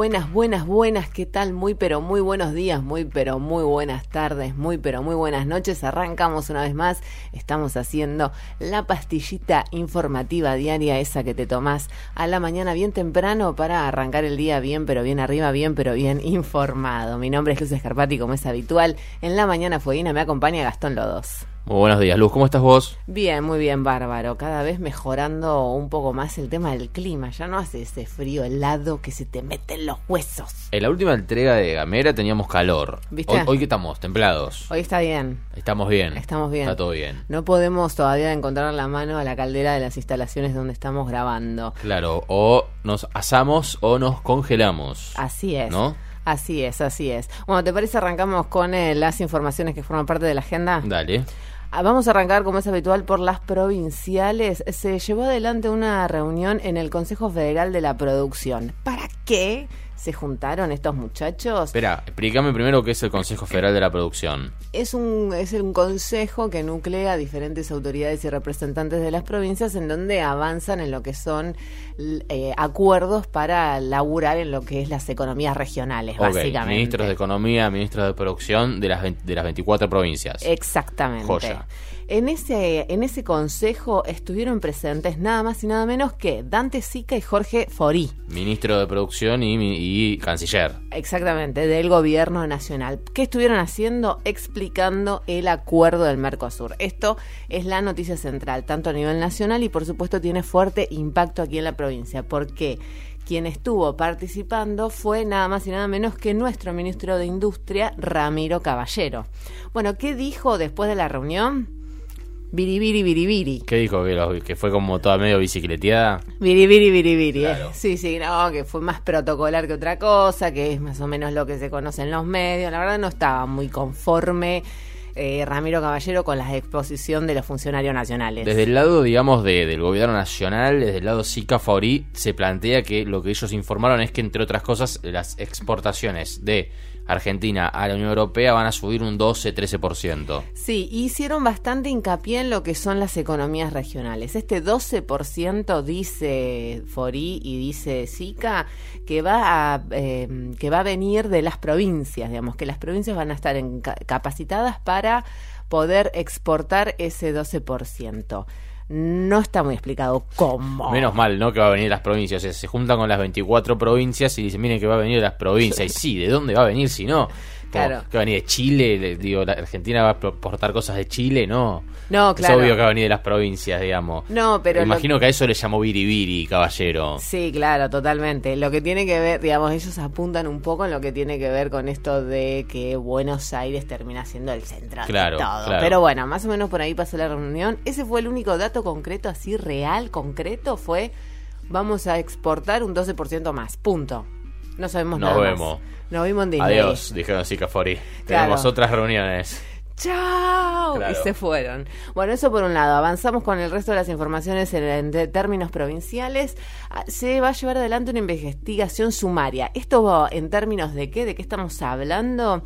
Buenas, buenas, buenas, ¿qué tal? Muy pero muy buenos días, muy pero muy buenas tardes, muy pero muy buenas noches. Arrancamos una vez más, estamos haciendo la pastillita informativa diaria, esa que te tomás a la mañana bien temprano para arrancar el día bien, pero bien arriba, bien, pero bien informado. Mi nombre es Luz Escarpati, como es habitual. En la mañana fueguina me acompaña Gastón Lodos. Muy buenos días, Luz. ¿Cómo estás vos? Bien, muy bien, bárbaro. Cada vez mejorando un poco más el tema del clima. Ya no hace ese frío helado que se te mete en los huesos. En la última entrega de Gamera teníamos calor. ¿Viste? Hoy, hoy que estamos templados. Hoy está bien. Estamos bien. Estamos bien. Está todo bien. No podemos todavía encontrar la mano a la caldera de las instalaciones donde estamos grabando. Claro, o nos asamos o nos congelamos. Así es. ¿No? Así es, así es. Bueno, ¿te parece arrancamos con eh, las informaciones que forman parte de la agenda? Dale. Ah, Vamos a arrancar, como es habitual, por las provinciales. Se llevó adelante una reunión en el Consejo Federal de la Producción. ¿Para qué se juntaron estos muchachos? Espera, explícame primero qué es el Consejo Federal de la Producción. Es un, es un consejo que nuclea diferentes autoridades y representantes de las provincias en donde avanzan en lo que son eh, acuerdos para laburar en lo que es las economías regionales, Ok, básicamente. Ministros de Economía, ministros de Producción de las, de las 24 provincias. Exactamente. Joya. En ese, en ese consejo estuvieron presentes nada más y nada menos que Dante Sica y Jorge Forí. Ministro de Producción y, y Canciller. Exactamente, del gobierno nacional. ¿Qué estuvieron haciendo? Explicando el acuerdo del Mercosur. Esto es la noticia central, tanto a nivel nacional y por supuesto tiene fuerte impacto aquí en la provincia, porque quien estuvo participando fue nada más y nada menos que nuestro ministro de Industria, Ramiro Caballero. Bueno, ¿qué dijo después de la reunión? Biribiri, biribiri. ¿Qué dijo? ¿Que, lo- que fue como toda medio bicicleteada? Biribiri, biribiri. eh. Claro. Sí, sí, no, que fue más protocolar que otra cosa, que es más o menos lo que se conoce en los medios. La verdad no estaba muy conforme eh, Ramiro Caballero con la exposición de los funcionarios nacionales. Desde el lado, digamos, de- del gobierno nacional, desde el lado SICA Faurí, se plantea que lo que ellos informaron es que, entre otras cosas, las exportaciones de Argentina a la Unión Europea van a subir un 12-13%. Sí, hicieron bastante hincapié en lo que son las economías regionales. Este 12% dice Forí y dice Sica que va a eh, que va a venir de las provincias, digamos, que las provincias van a estar en- ca- capacitadas para poder exportar ese 12%. No está muy explicado cómo. Menos mal, ¿no? Que va a venir las provincias. O sea, se juntan con las 24 provincias y dicen, miren que va a venir las provincias. Y sí, ¿de dónde va a venir si no? Claro. ¿Que va a venir de Chile? Le- digo, ¿la Argentina va a exportar cosas de Chile? No. No, claro. Es obvio que va a venir de las provincias, digamos. No, pero Me imagino que a eso le llamó Biribiri, caballero. Sí, claro, totalmente. Lo que tiene que ver, digamos, ellos apuntan un poco en lo que tiene que ver con esto de que Buenos Aires termina siendo el centro Claro, de todo. claro. Pero bueno, más o menos por ahí pasó la reunión. Ese fue el único dato concreto, así real, concreto, fue vamos a exportar un 12% más. Punto. No sabemos Nos nada más. vemos. Nos vimos en Disney. Adiós, dijeron Sica Fori. Claro. Tenemos otras reuniones. ¡Chao! Claro. Y se fueron. Bueno, eso por un lado. Avanzamos con el resto de las informaciones en, términos provinciales. Ah, Se va a llevar adelante una investigación sumaria. ¿Esto va en términos de qué? ¿De qué estamos hablando?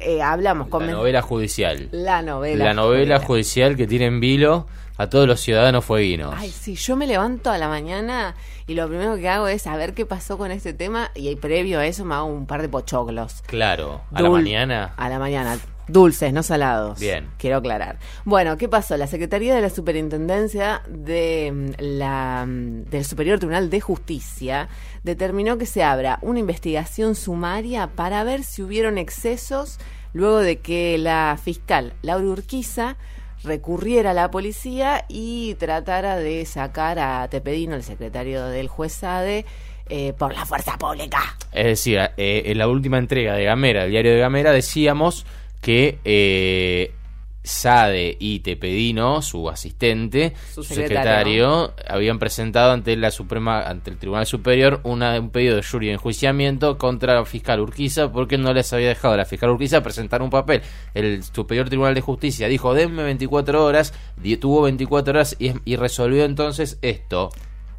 Eh, hablamos con... La novela judicial. La novela. La novela judicial. judicial que tiene en vilo a todos los ciudadanos fueguinos. Ay, sí, yo me levanto a la mañana y lo primero que hago es saber qué pasó con este tema y previo a eso me hago un par de pochoclos. Claro, a la mañana. A la mañana. Dulces, no salados. Bien. Quiero aclarar. Bueno, ¿qué pasó? La Secretaría de la Superintendencia de mm, la, mm, del Superior Tribunal de Justicia determinó que se abra una investigación sumaria para ver si hubieron excesos luego de que la fiscal Laura Urquiza recurriera a la policía y tratara de sacar a Tepedino, el secretario del juez Sade, eh, por la fuerza pública. Es decir, eh, en la última entrega de Gamera, el diario de Gamera, decíamos que eh, Sade y Tepedino, su asistente, Su secretario. secretario, habían presentado ante la Suprema, ante el Tribunal Superior, una, un pedido de jury de enjuiciamiento contra la fiscal Urquiza porque no les había dejado a la fiscal Urquiza presentar un papel. El Superior Tribunal de Justicia dijo, denme 24 horas, tuvo 24 horas y, y resolvió entonces esto.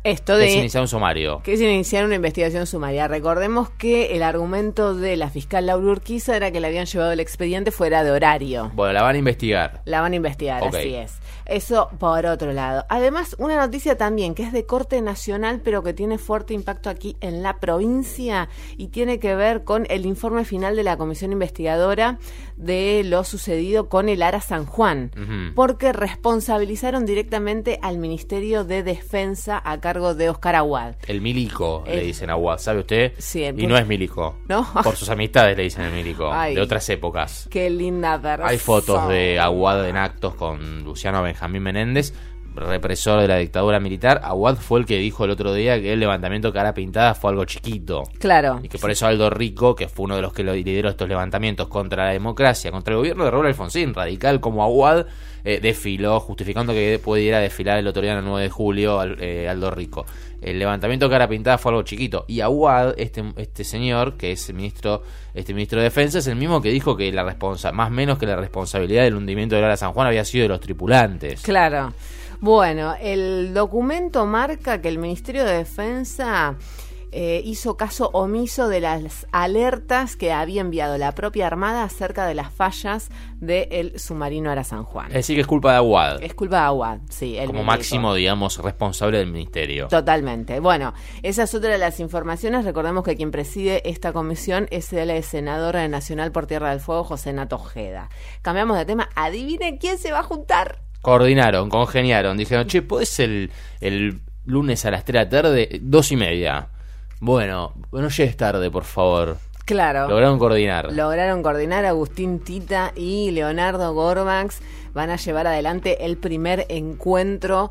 Esto Que de es iniciar un sumario. que es iniciar una investigación sumaria. Recordemos que el argumento de la fiscal Laura Urquiza era que le habían llevado el expediente fuera de horario. Bueno, la van a investigar. La van a investigar, así es. Eso por otro lado. Además, una noticia también que es de corte nacional, pero que tiene fuerte impacto aquí en la provincia y tiene que ver con el informe final de la comisión investigadora de lo sucedido con el Ara San Juan, porque responsabilizaron directamente al Ministerio de Defensa a cargo de Oscar Aguad. El milico, le dicen a Aguad, ¿sabe usted? Sí, el- y no es milico. ¿No? Por sus amistades le dicen el milico. Ay. De otras épocas. Qué linda persona. Hay fotos de Aguad en actos con Luciano Benjamín Benjamín Menéndez, represor de la dictadura militar. Aguad fue el que dijo el otro día que el levantamiento cara pintada fue algo chiquito. Claro. Y que por eso Aldo Rico, que fue uno de los que lideró estos levantamientos contra la democracia, contra el gobierno de Raúl Alfonsín, radical como Aguad, eh, desfiló, justificando que pudiera desfilar el otro día, el 9 de julio, al- eh, Aldo Rico. El levantamiento cara pintada fue algo chiquito. Y Aguad, este, este señor, que es el ministro, este ministro de Defensa, es el mismo que dijo que la responsa más menos que la responsabilidad del hundimiento de Lara San Juan había sido de los tripulantes. Claro. Bueno, el documento marca que el Ministerio de Defensa eh, hizo caso omiso de las alertas que había enviado la propia Armada acerca de las fallas del submarino Ara San Juan. Es decir, que es culpa de Aguad. Es culpa de Aguad, sí. él como máximo, digamos, responsable del ministerio. Totalmente. Bueno, esa es otra de las informaciones. Recordemos que quien preside esta comisión es el senador nacional por Tierra del Fuego, José Nato Ojeda. Cambiamos de tema. Adivinen quién se va a juntar. Coordinaron, congeniaron, dijeron, che, ¿podés el, el lunes a las 3 de la tarde? Dos y media. Bueno, no llegues tarde, por favor. Claro. Lograron coordinar. Lograron coordinar Agustín Tita y Leonardo Gorbax. Van a llevar adelante el primer encuentro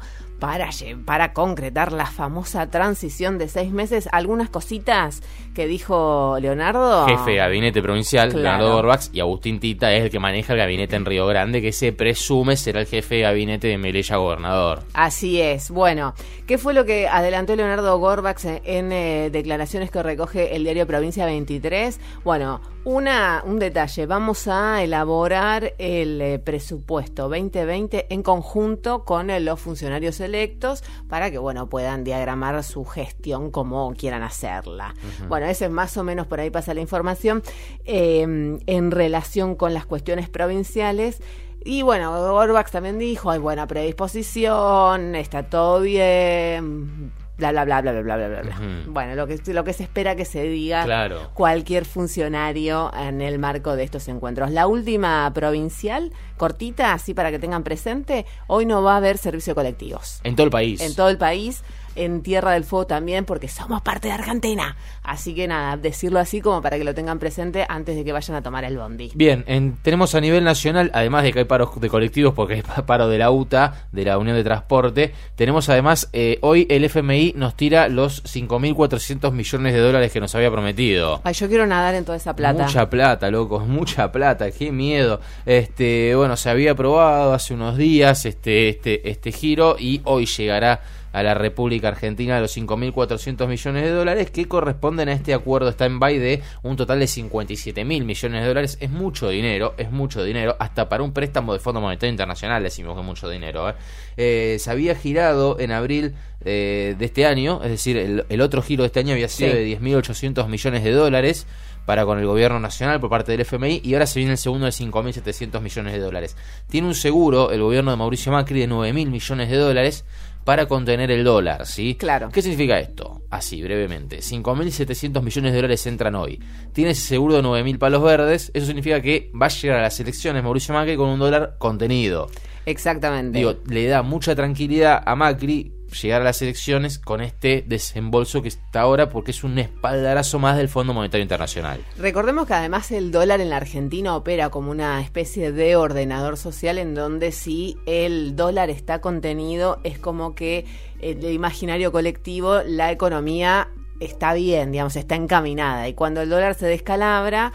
para, concretar la famosa transición de seis meses. Algunas cositas que dijo Leonardo. Jefe de gabinete provincial, Claro. Leonardo Gorbax, y Agustín Tita es el que maneja el gabinete en Río Grande, que se presume será el jefe de gabinete de Melella Gobernador. Así es. Bueno, ¿qué fue lo que adelantó Leonardo Gorbax en, en, eh, declaraciones que recoge el diario Provincia 23? Bueno, una, un detalle. Vamos a elaborar el eh, presupuesto 2020 en conjunto con eh, los funcionarios electos para que, bueno, puedan diagramar su gestión como quieran hacerla. Bueno, ese es más o menos por ahí pasa la información eh, en relación con las cuestiones provinciales. Y bueno, Gorbax también dijo, hay buena predisposición, está todo bien, bla, bla, bla, bla, bla, bla, bla, bla. Ujú. Bueno, lo que, lo que se espera que se diga Claro. cualquier funcionario en el marco de estos encuentros. La última provincial, cortita, así para que tengan presente, hoy no va a haber servicio de colectivos. En todo el país. En todo el país, en Tierra del Fuego también, porque somos parte de Argentina. Así que nada, decirlo así como para que lo tengan presente antes de que vayan a tomar el bondi. Bien, en- tenemos a nivel nacional, además de que hay paros de colectivos, porque hay pa- paro de la UTA, de la Unión de Transporte, tenemos además, eh, hoy el FMI nos tira los 5.400 millones de dólares que nos había prometido. Ay, yo quiero nadar en toda esa plata. Mucha plata, locos, mucha plata, qué miedo. Este, bueno, se había aprobado hace unos días este, este, este giro y hoy llegará a la República Argentina los 5.400 millones de dólares que corresponden a este acuerdo stand-by de un total de 57.000 millones de dólares. Es mucho dinero, es mucho dinero, hasta para un préstamo de Fondo Monetario Internacional decimos que es mucho dinero. ¿eh? Eh, se había girado en abril eh, de este año, es decir, el, el otro giro de este año había sido Sí. de 10.800 millones de dólares para con el gobierno nacional por parte del FMI y ahora se viene el segundo de 5.700 millones de dólares. Tiene un seguro el gobierno de Mauricio Macri de 9.000 millones de dólares para contener el dólar, ¿sí? Claro. ¿Qué significa esto? Así, brevemente. 5.700 millones de dólares entran hoy. Tiene ese seguro de 9.000 palos verdes. Eso significa que va a llegar a las elecciones Mauricio Macri con un dólar contenido. Exactamente. Digo, le da mucha tranquilidad a Macri llegar a las elecciones con este desembolso que está ahora porque es un espaldarazo más del Fondo Monetario Internacional. Recordemos que además el dólar en la Argentina opera como una especie de ordenador social en donde si el dólar está contenido es como que el imaginario colectivo, la economía está bien, digamos, está encaminada. Y cuando el dólar se descalabra,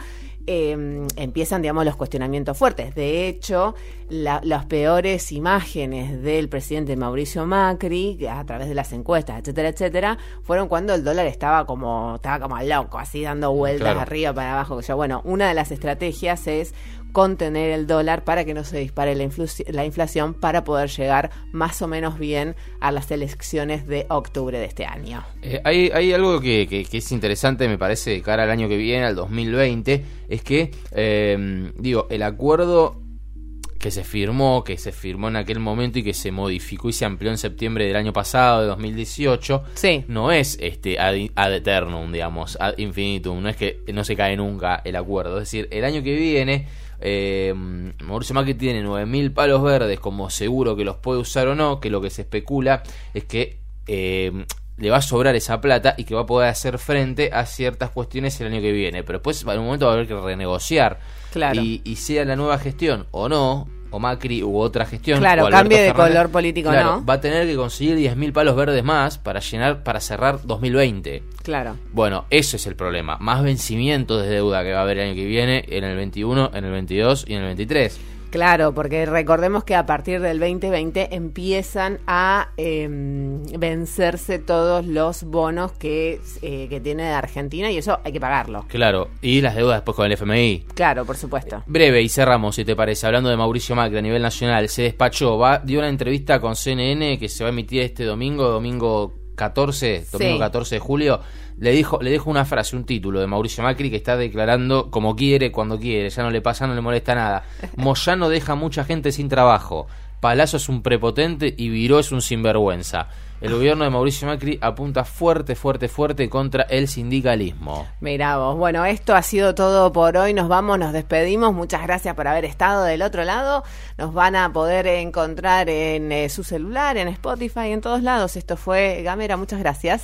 eh, empiezan, digamos, los cuestionamientos fuertes. De hecho, la, las peores imágenes del presidente Mauricio Macri, a través de las encuestas, etcétera, etcétera, fueron cuando el dólar estaba como, estaba como loco, así dando vueltas Claro. arriba para abajo. Yo, bueno, una de las estrategias es contener el dólar para que no se dispare la, la inflación para poder llegar más o menos bien a las elecciones de octubre de este año. Eh, hay, hay algo que, que- que es interesante, me parece, de cara al año que viene, al 2020, es que, eh, digo, el acuerdo que se firmó, que se firmó en aquel momento y que se modificó y se amplió en septiembre del año pasado, de 2018, Sí. no es este ad, ad eternum, digamos, ad infinitum, no es que no se cae nunca el acuerdo. Es decir, el año que viene, eh, Mauricio Macri tiene 9.000 palos verdes como seguro que los puede usar o no, que lo que se especula es que eh, le va a sobrar esa plata y que va a poder hacer frente a ciertas cuestiones el año que viene. Pero después en un momento va a haber que renegociar. Claro. Y, y sea la nueva gestión o no, o Macri u otra gestión. Claro, cambie de Fernández, color político, claro, ¿no? Va a tener que conseguir 10.000 palos verdes más para llenar, para cerrar 2020. Claro. Bueno, eso es el problema. Más vencimientos de deuda que va a haber el año que viene, en el 21, en el 22 y en el 23. Claro, porque recordemos que a partir del 2020 empiezan a eh, vencerse todos los bonos que, eh, que tiene Argentina y eso hay que pagarlo. Claro, y las deudas después con el FMI. Claro, por supuesto. Breve y cerramos, si te parece, hablando de Mauricio Macri a nivel nacional, se despachó, va, dio una entrevista con CNN que se va a emitir este domingo, domingo 14, domingo Sí. 14 de julio, le dijo, le dejo una frase, un título de Mauricio Macri que está declarando como quiere, cuando quiere, ya no le pasa, no le molesta nada. Moyano deja mucha gente sin trabajo. Palazzo es un prepotente y Viró es un sinvergüenza. El gobierno de Mauricio Macri apunta fuerte, fuerte, fuerte contra el sindicalismo. Mirá vos. Bueno, esto ha sido todo por hoy. Nos vamos, nos despedimos. Muchas gracias por haber estado del otro lado. Nos van a poder encontrar en eh, su celular, en Spotify, en todos lados. Esto fue Gamera. Muchas gracias.